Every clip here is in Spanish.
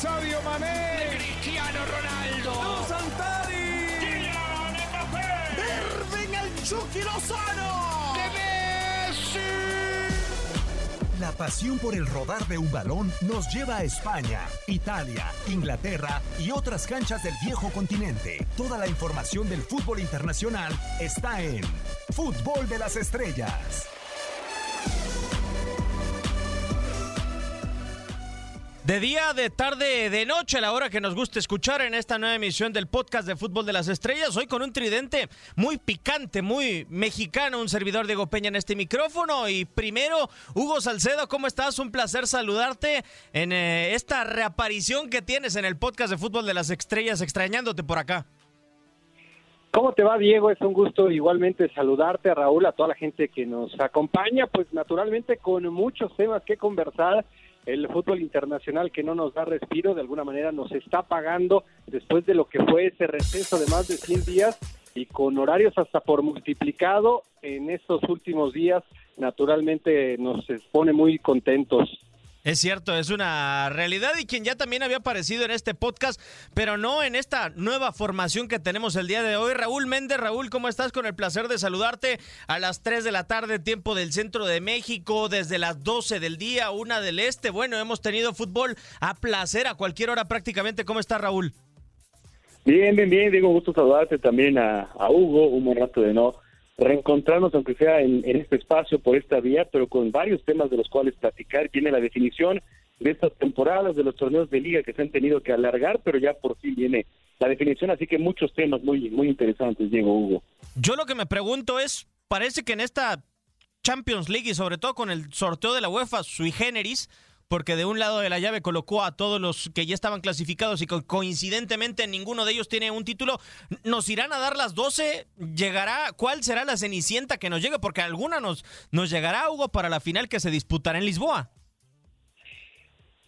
Sadio Mané. Cristiano Ronaldo. ¡No Santari. Kylian Mbappé. Irving el Chucky Lozano. De Messi. La pasión por el rodar de un balón nos lleva a España, Italia, Inglaterra y otras canchas del viejo continente. Toda la información del fútbol internacional está en Fútbol de las Estrellas. De día, de tarde, de noche, a la hora que nos guste escuchar en esta nueva emisión del podcast de Fútbol de las Estrellas. Hoy con un tridente muy picante, muy mexicano, un servidor Diego Peña en este micrófono. Y primero, Hugo Salcedo, ¿cómo estás? Un placer saludarte en eh, esta reaparición que tienes en el podcast de Fútbol de las Estrellas, extrañándote por acá. ¿Cómo te va, Diego? Es un gusto igualmente saludarte, Raúl, a toda la gente que nos acompaña, pues naturalmente con muchos temas que conversar el fútbol internacional que no nos da respiro, de alguna manera nos está pagando después de lo que fue ese receso de más de 100 días y con horarios hasta por multiplicado en estos últimos días, naturalmente nos pone muy contentos. Es cierto, es una realidad y quien ya también había aparecido en este podcast, pero no en esta nueva formación que tenemos el día de hoy. Raúl Méndez, Raúl, ¿cómo estás? Con el placer de saludarte a las 3 de la tarde, tiempo del centro de México, desde las 12 del día, una del este. Bueno, hemos tenido fútbol a placer a cualquier hora prácticamente. ¿Cómo está Raúl? Bien, bien, bien, Diego, gusto saludarte también a, a Hugo, un buen rato de no reencontrarnos, aunque sea en, este espacio, por esta vía, pero con varios temas de los cuales platicar. Viene la definición de estas temporadas, de los torneos de liga que se han tenido que alargar, pero ya por fin viene la definición, así que muchos temas muy, muy interesantes, Diego Hugo. Yo lo que me pregunto es, parece que en esta Champions League y sobre todo con el sorteo de la UEFA sui generis, porque de un lado de la llave colocó a todos los que ya estaban clasificados y co coincidentemente ninguno de ellos tiene un título. ¿Nos irán a dar las 12? ¿Llegará? ¿Cuál será la cenicienta que nos llegue? Porque alguna nos, nos llegará, Hugo, para la final que se disputará en Lisboa.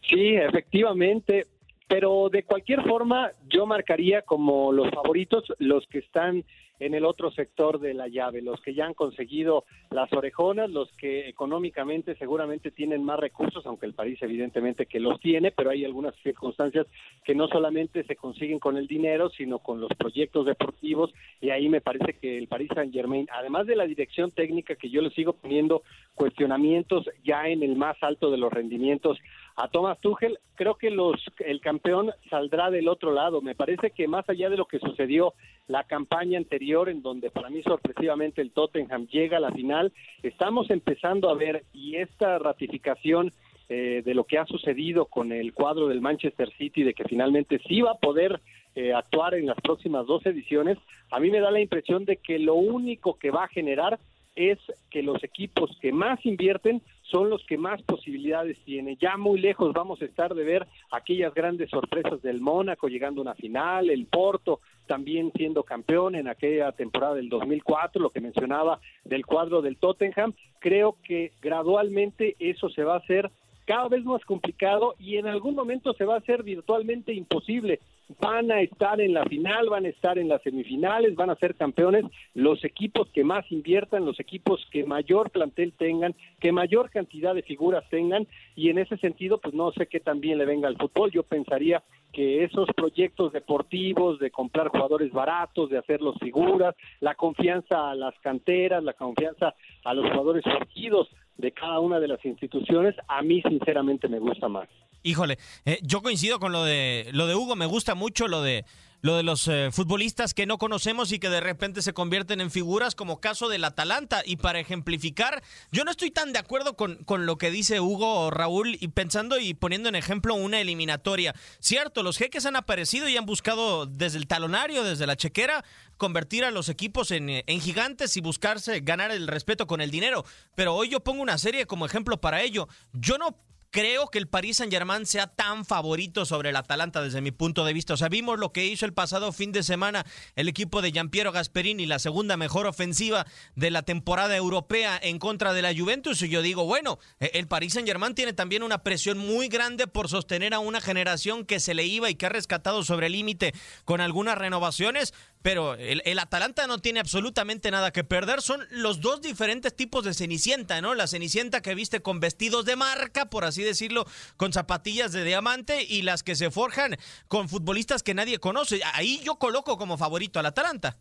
Sí, efectivamente. Pero de cualquier forma, yo marcaría como los favoritos los que están en el otro sector de la llave, los que ya han conseguido las orejonas, los que económicamente seguramente tienen más recursos, aunque el París evidentemente que los tiene, pero hay algunas circunstancias que no solamente se consiguen con el dinero, sino con los proyectos deportivos, y ahí me parece que el París Saint Germain, además de la dirección técnica que yo le sigo poniendo cuestionamientos ya en el más alto de los rendimientos a Thomas Tuchel, creo que los el campeón saldrá del otro lado. Me parece que más allá de lo que sucedió la campaña anterior, en donde para mí sorpresivamente el Tottenham llega a la final, estamos empezando a ver y esta ratificación eh, de lo que ha sucedido con el cuadro del Manchester City, de que finalmente sí va a poder eh, actuar en las próximas dos ediciones, a mí me da la impresión de que lo único que va a generar es que los equipos que más invierten son los que más posibilidades tienen. Ya muy lejos vamos a estar de ver aquellas grandes sorpresas del Mónaco llegando a una final, el Porto también siendo campeón en aquella temporada del 2004, lo que mencionaba del cuadro del Tottenham. Creo que gradualmente eso se va a hacer cada vez más complicado y en algún momento se va a hacer virtualmente imposible. Van a estar en la final, van a estar en las semifinales, van a ser campeones los equipos que más inviertan, los equipos que mayor plantel tengan, que mayor cantidad de figuras tengan y en ese sentido pues no sé qué también le venga al fútbol. Yo pensaría que esos proyectos deportivos de comprar jugadores baratos, de hacerlos figuras, la confianza a las canteras, la confianza a los jugadores surgidos de cada una de las instituciones, a mí sinceramente me gusta más. Híjole, eh, yo coincido con lo de lo de Hugo, me gusta mucho lo de lo de los eh, futbolistas que no conocemos y que de repente se convierten en figuras como caso del Atalanta. Y para ejemplificar, yo no estoy tan de acuerdo con, con lo que dice Hugo o Raúl y pensando y poniendo en ejemplo una eliminatoria. Cierto, los jeques han aparecido y han buscado desde el talonario, desde la chequera, convertir a los equipos en, en gigantes y buscarse ganar el respeto con el dinero. Pero hoy yo pongo una serie como ejemplo para ello. Yo no creo que el Paris Saint Germain sea tan favorito sobre el Atalanta desde mi punto de vista. O sea, vimos lo que hizo el pasado fin de semana el equipo de Giampiero Gasperini, la segunda mejor ofensiva de la temporada europea en contra de la Juventus. Y yo digo, bueno, el Paris Saint Germain tiene también una presión muy grande por sostener a una generación que se le iba y que ha rescatado sobre el límite con algunas renovaciones. Pero el, el, Atalanta no tiene absolutamente nada que perder. Son los dos diferentes tipos de Cenicienta, ¿no? La Cenicienta que viste con vestidos de marca, por así decirlo, con zapatillas de diamante y las que se forjan con futbolistas que nadie conoce. Ahí yo coloco como favorito al Atalanta.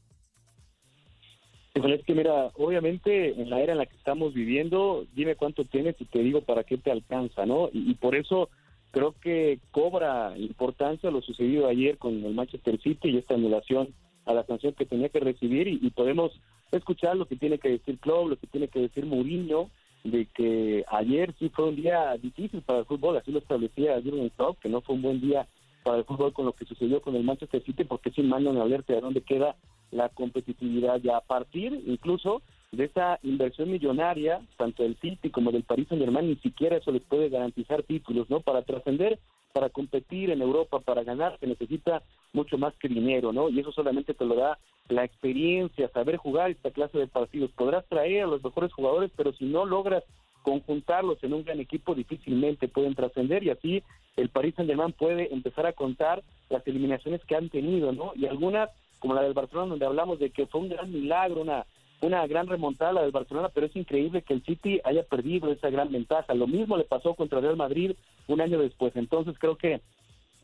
Es que mira, obviamente en la era en la que estamos viviendo, dime cuánto tienes y te digo para qué te alcanza, ¿no? Y, y por eso creo que cobra importancia lo sucedido ayer con el Manchester City y esta anulación a la sanción que tenía que recibir y, podemos escuchar lo que tiene que decir Klopp, lo que tiene que decir Mourinho, de que ayer sí fue un día difícil para el fútbol, así lo establecía Jürgen Klopp, que no fue un buen día para el fútbol con lo que sucedió con el Manchester City, porque sí mandan alerta de dónde queda la competitividad ya a partir incluso de esa inversión millonaria, tanto del City como del Paris Saint Germain, ni siquiera eso les puede garantizar títulos, ¿no? Para trascender, para competir en Europa, para ganar, se necesita mucho más que dinero, ¿no? Y eso solamente te lo da la experiencia, saber jugar esta clase de partidos. Podrás traer a los mejores jugadores, pero si no logras conjuntarlos en un gran equipo, difícilmente pueden trascender y así el Paris Saint-Germain puede empezar a contar las eliminaciones que han tenido, ¿no? Y algunas, como la del Barcelona, donde hablamos de que fue un gran milagro, una una gran remontada la del Barcelona, pero es increíble que el City haya perdido esa gran ventaja. Lo mismo le pasó contra Real Madrid un año después. Entonces creo que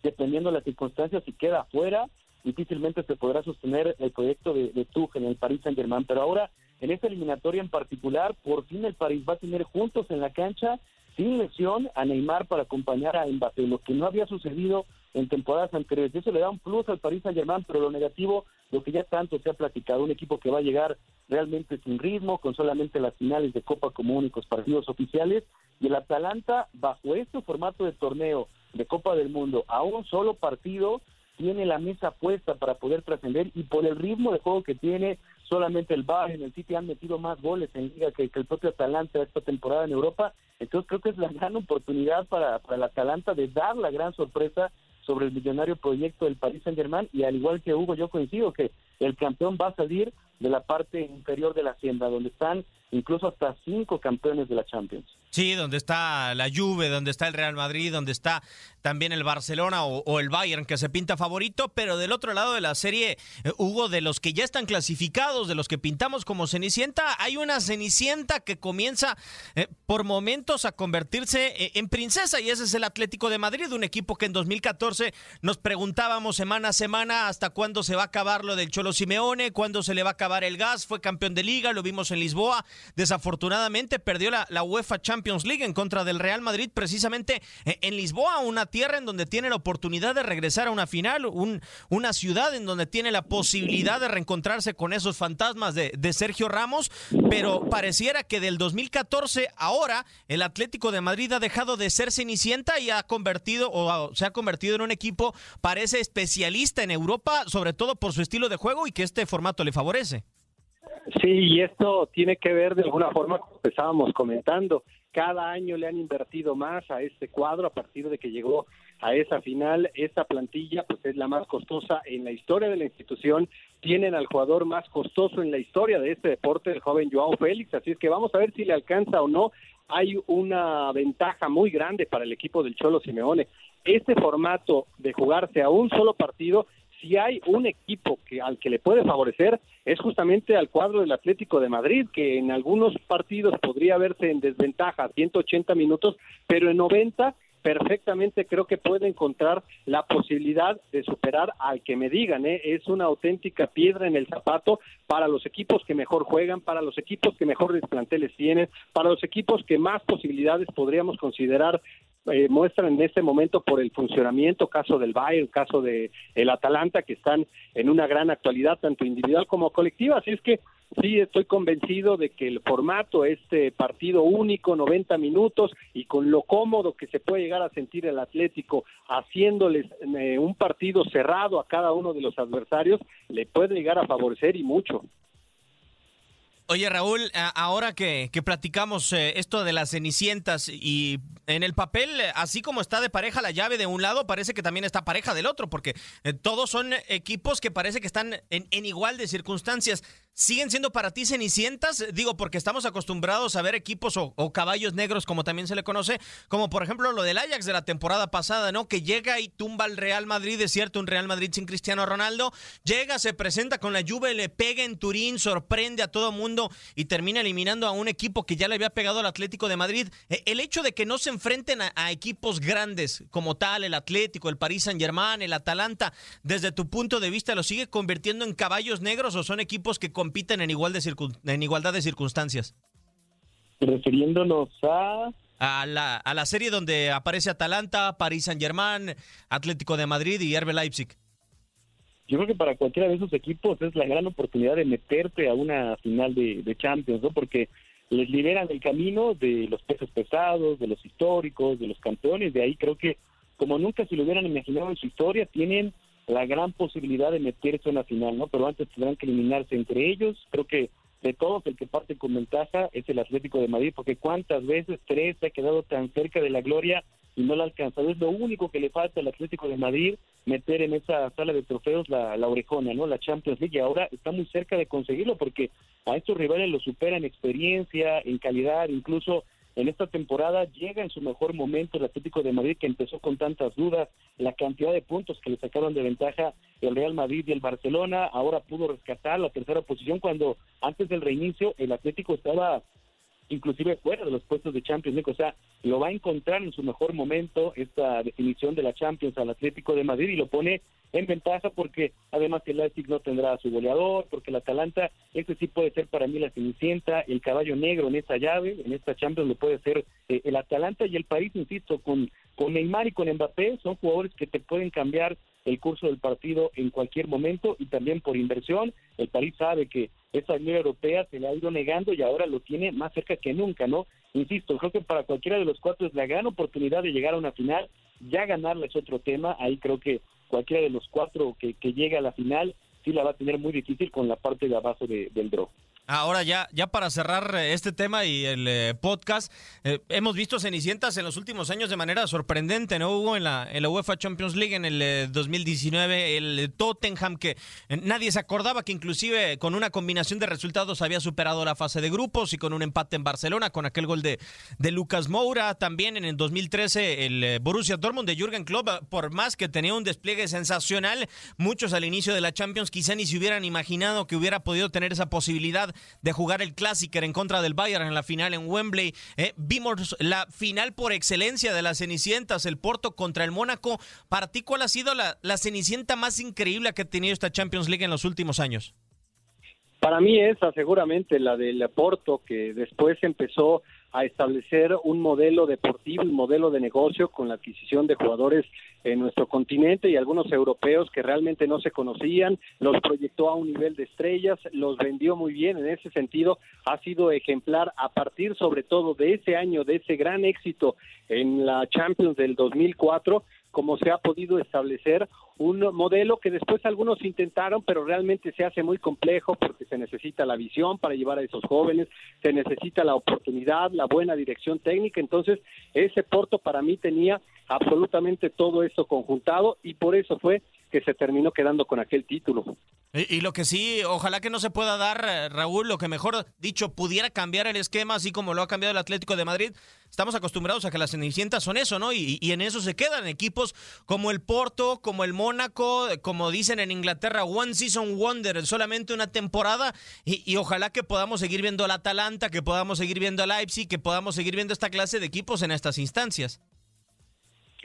dependiendo de las circunstancias, si queda afuera, difícilmente se podrá sostener el proyecto de, de Tuchel en el Paris Saint Germain. Pero ahora, en esta eliminatoria en particular, por fin el París va a tener juntos en la cancha, sin lesión, a Neymar para acompañar a Mbappé, lo que no había sucedido en temporadas anteriores. Eso le da un plus al Paris Saint Germain, pero lo negativo, lo que ya tanto se ha platicado, un equipo que va a llegar realmente sin ritmo, con solamente las finales de Copa como únicos partidos oficiales, y el Atalanta, bajo este formato de torneo de Copa del Mundo, a un solo partido, tiene la mesa puesta para poder trascender y por el ritmo de juego que tiene, solamente el Bayern, el City han metido más goles en liga que, que, el propio Atalanta esta temporada en Europa, entonces creo que es la gran oportunidad para, para el Atalanta de dar la gran sorpresa sobre el millonario proyecto del Paris Saint Germain y al igual que Hugo yo coincido que el campeón va a salir de la parte inferior de la hacienda donde están incluso hasta cinco campeones de la Champions. Sí, donde está la Juve, donde está el Real Madrid, donde está también el Barcelona o, el Bayern que se pinta favorito, pero del otro lado de la serie, eh, Hugo, de los que ya están clasificados, de los que pintamos como Cenicienta, hay una Cenicienta que comienza eh, por momentos a convertirse eh, en princesa y ese es el Atlético de Madrid, un equipo que en 2014 nos preguntábamos semana a semana hasta cuándo se va a acabar lo del Cholo Simeone, cuándo se le va a acabar el gas, fue campeón de liga, lo vimos en Lisboa, desafortunadamente perdió la, la UEFA Champions League en contra del Real Madrid precisamente en Lisboa, una tierra en donde tiene la oportunidad de regresar a una final, un, una ciudad en donde tiene la posibilidad de reencontrarse con esos fantasmas de, de, Sergio Ramos, pero pareciera que del 2014 ahora el Atlético de Madrid ha dejado de ser cenicienta y ha convertido o se ha convertido en un equipo parece especialista en Europa, sobre todo por su estilo de juego y que este formato le favorece. Sí, y esto tiene que ver de alguna forma, como estábamos comentando, cada año le han invertido más a este cuadro a partir de que llegó a esa final. Esta plantilla pues es la más costosa en la historia de la institución. Tienen al jugador más costoso en la historia de este deporte, el joven Joao Félix. Así es que vamos a ver si le alcanza o no. Hay una ventaja muy grande para el equipo del Cholo Simeone. Este formato de jugarse a un solo partido si hay un equipo que al que le puede favorecer es justamente al cuadro del Atlético de Madrid, que en algunos partidos podría verse en desventaja 180 minutos, pero en 90 perfectamente creo que puede encontrar la posibilidad de superar al que me digan, ¿eh? es una auténtica piedra en el zapato para los equipos que mejor juegan, para los equipos que mejores planteles tienen, para los equipos que más posibilidades podríamos considerar eh, muestran en este momento por el funcionamiento, caso del Bayern, caso de el Atalanta, que están en una gran actualidad, tanto individual como colectiva. Así es que sí estoy convencido de que el formato, este partido único, 90 minutos, y con lo cómodo que se puede llegar a sentir el Atlético, haciéndoles eh, un partido cerrado a cada uno de los adversarios, le puede llegar a favorecer y mucho. Oye, Raúl, ahora que, platicamos eh, esto de las cenicientas y en el papel, así como está de pareja la llave de un lado, parece que también está pareja del otro, porque eh, todos son equipos que parece que están en, igual de circunstancias. ¿Siguen siendo para ti cenicientas? Digo, porque estamos acostumbrados a ver equipos o, o, caballos negros, como también se le conoce, como por ejemplo lo del Ajax de la temporada pasada, ¿no? Que llega y tumba al Real Madrid, es cierto, un Real Madrid sin Cristiano Ronaldo, llega, se presenta con la Juve, le pega en Turín, sorprende a todo mundo y termina eliminando a un equipo que ya le había pegado al Atlético de Madrid. E, el hecho de que no se enfrenten a, equipos grandes como tal, el Atlético, el Paris Saint Germain, el Atalanta, desde tu punto de vista, ¿lo sigue convirtiendo en caballos negros o son equipos que compiten en, igual de en igualdad de circunstancias? Refiriéndonos a a la, a la serie donde aparece Atalanta, Paris Saint Germain, Atlético de Madrid y RB Leipzig yo creo que para cualquiera de esos equipos es la gran oportunidad de meterte a una final de, Champions, ¿no? Porque les liberan el camino de los pesos pesados, de los históricos, de los campeones, de ahí creo que como nunca se lo hubieran imaginado en su historia, tienen la gran posibilidad de meterse a una final, ¿no? Pero antes tendrán que eliminarse entre ellos, creo que de todos el que parte con ventaja es el Atlético de Madrid, porque cuántas veces tres se ha quedado tan cerca de la gloria y no la ha alcanzado. Es lo único que le falta al Atlético de Madrid, meter en esa sala de trofeos la, la orejona, ¿no? La Champions League, y ahora está muy cerca de conseguirlo porque a estos rivales lo superan en experiencia, en calidad, incluso en esta temporada llega en su mejor momento el Atlético de Madrid que empezó con tantas dudas, la cantidad de puntos que le sacaron de ventaja el Real Madrid y el Barcelona, ahora pudo rescatar la tercera posición cuando antes del reinicio el Atlético estaba inclusive fuera de los puestos de Champions League, o sea, lo va a encontrar en su mejor momento esta definición de la Champions al Atlético de Madrid y lo pone en ventaja porque además el Leipzig no tendrá a su goleador, porque el Atalanta, ese sí puede ser para mí la cenicienta, el caballo negro en esta llave, en esta Champions lo puede ser eh, el Atalanta y el París, insisto, con, con Neymar y con Mbappé, son jugadores que te pueden cambiar el curso del partido en cualquier momento y también por inversión. El París sabe que esa Unión Europea se le ha ido negando y ahora lo tiene más cerca que nunca, ¿no? Insisto, creo que para cualquiera de los cuatro es la gran oportunidad de llegar a una final. Ya ganarla es otro tema. Ahí creo que cualquiera de los cuatro que, que llegue a la final sí la va a tener muy difícil con la parte de abajo del draw. Ahora ya, ya para cerrar eh, este tema y el eh, podcast, eh, hemos visto Cenicientas en los últimos años de manera sorprendente, ¿no? Hubo en la, en la UEFA Champions League en el 2019 el Tottenham que nadie se acordaba que inclusive con una combinación de resultados había superado la fase de grupos y con un empate en Barcelona con aquel gol de, de Lucas Moura. También en el 2013 el Borussia Dortmund de Jürgen Klopp, por más que tenía un despliegue sensacional, muchos al inicio de la Champions quizá ni se hubieran imaginado que hubiera podido tener esa posibilidad de jugar el Clásico en contra del Bayern en la final en Wembley. Eh, vimos la final por excelencia de las Cenicientas, el Porto contra el Mónaco. ¿Para ti cuál ha sido la, la Cenicienta más increíble que ha tenido esta Champions League en los últimos años? Para mí esa seguramente la del Porto, que después empezó a establecer un modelo deportivo, un modelo de negocio con la adquisición de jugadores en nuestro continente y algunos europeos que realmente no se conocían, los proyectó a un nivel de estrellas, los vendió muy bien, en ese sentido ha sido ejemplar a partir sobre todo de ese año, de ese gran éxito en la Champions del 2004 como se ha podido establecer un modelo que después algunos intentaron, pero realmente se hace muy complejo porque se necesita la visión para llevar a esos jóvenes, se necesita la oportunidad, la buena dirección técnica. Entonces, ese Porto para mí tenía absolutamente todo eso conjuntado y por eso fue que se terminó quedando con aquel título. Y, lo que sí, ojalá que no se pueda dar, eh, Raúl, lo que mejor dicho, pudiera cambiar el esquema, así como lo ha cambiado el Atlético de Madrid. Estamos acostumbrados a que las Cenicientas son eso, ¿no? Y, y en eso se quedan equipos como el Porto, como el Mónaco, como dicen en Inglaterra, One Season Wonder, solamente una temporada. Y, y ojalá que podamos seguir viendo al Atalanta, que podamos seguir viendo al Leipzig, que podamos seguir viendo esta clase de equipos en estas instancias.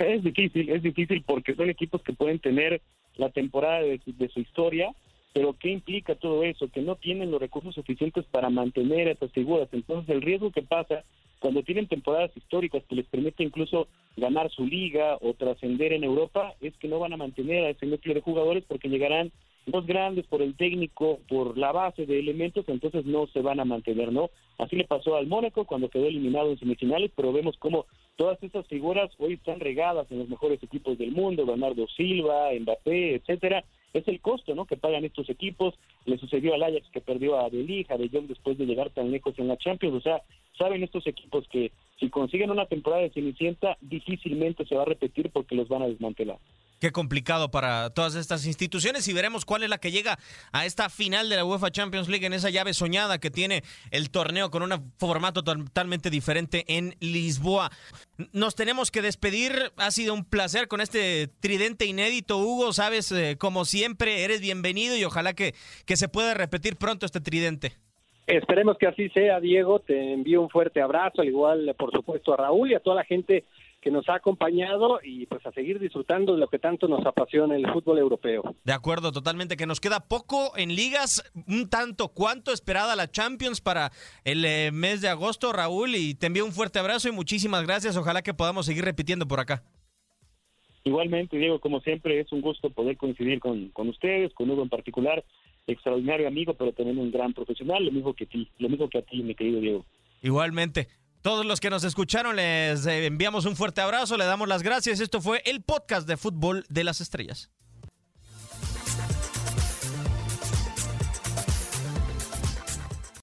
Es difícil, es difícil porque son equipos que pueden tener la temporada de su, historia, pero ¿qué implica todo eso? Que no tienen los recursos suficientes para mantener a esas figuras. Entonces el riesgo que pasa cuando tienen temporadas históricas que les permite incluso ganar su liga o trascender en Europa es que no van a mantener a ese núcleo de jugadores porque llegarán dos grandes por el técnico, por la base de elementos, entonces no se van a mantener, ¿no? Así le pasó al Mónaco cuando quedó eliminado en semifinales, pero vemos cómo todas estas figuras hoy están regadas en los mejores equipos del mundo, Bernardo Silva, Mbappé, etcétera, es el costo ¿no? que pagan estos equipos. Le sucedió al Ajax que perdió a De Ligt, a De Jong después de llegar tan lejos en la Champions. O sea, saben estos equipos que si consiguen una temporada de Cenicienta, difícilmente se va a repetir porque los van a desmantelar. Qué complicado para todas estas instituciones y veremos cuál es la que llega a esta final de la UEFA Champions League en esa llave soñada que tiene el torneo con un formato totalmente diferente en Lisboa. Nos tenemos que despedir. Ha sido un placer con este tridente inédito, Hugo. Sabes, eh, como siempre, eres bienvenido y ojalá que, que se pueda repetir pronto este tridente. Esperemos que así sea, Diego. Te envío un fuerte abrazo, al igual, por supuesto, a Raúl y a toda la gente que nos ha acompañado y pues a seguir disfrutando de lo que tanto nos apasiona el fútbol europeo. De acuerdo, totalmente, que nos queda poco en ligas, un tanto cuanto esperada la Champions para el eh, mes de agosto, Raúl, y te envío un fuerte abrazo y muchísimas gracias, ojalá que podamos seguir repitiendo por acá. Igualmente, Diego, como siempre, es un gusto poder coincidir con, con ustedes, con Hugo en particular, extraordinario amigo, pero también un gran profesional, lo mismo que ti, lo mismo que a ti, mi querido Diego. Igualmente. Todos los que nos escucharon les enviamos un fuerte abrazo, le damos las gracias. Esto fue el podcast de Fútbol de las Estrellas.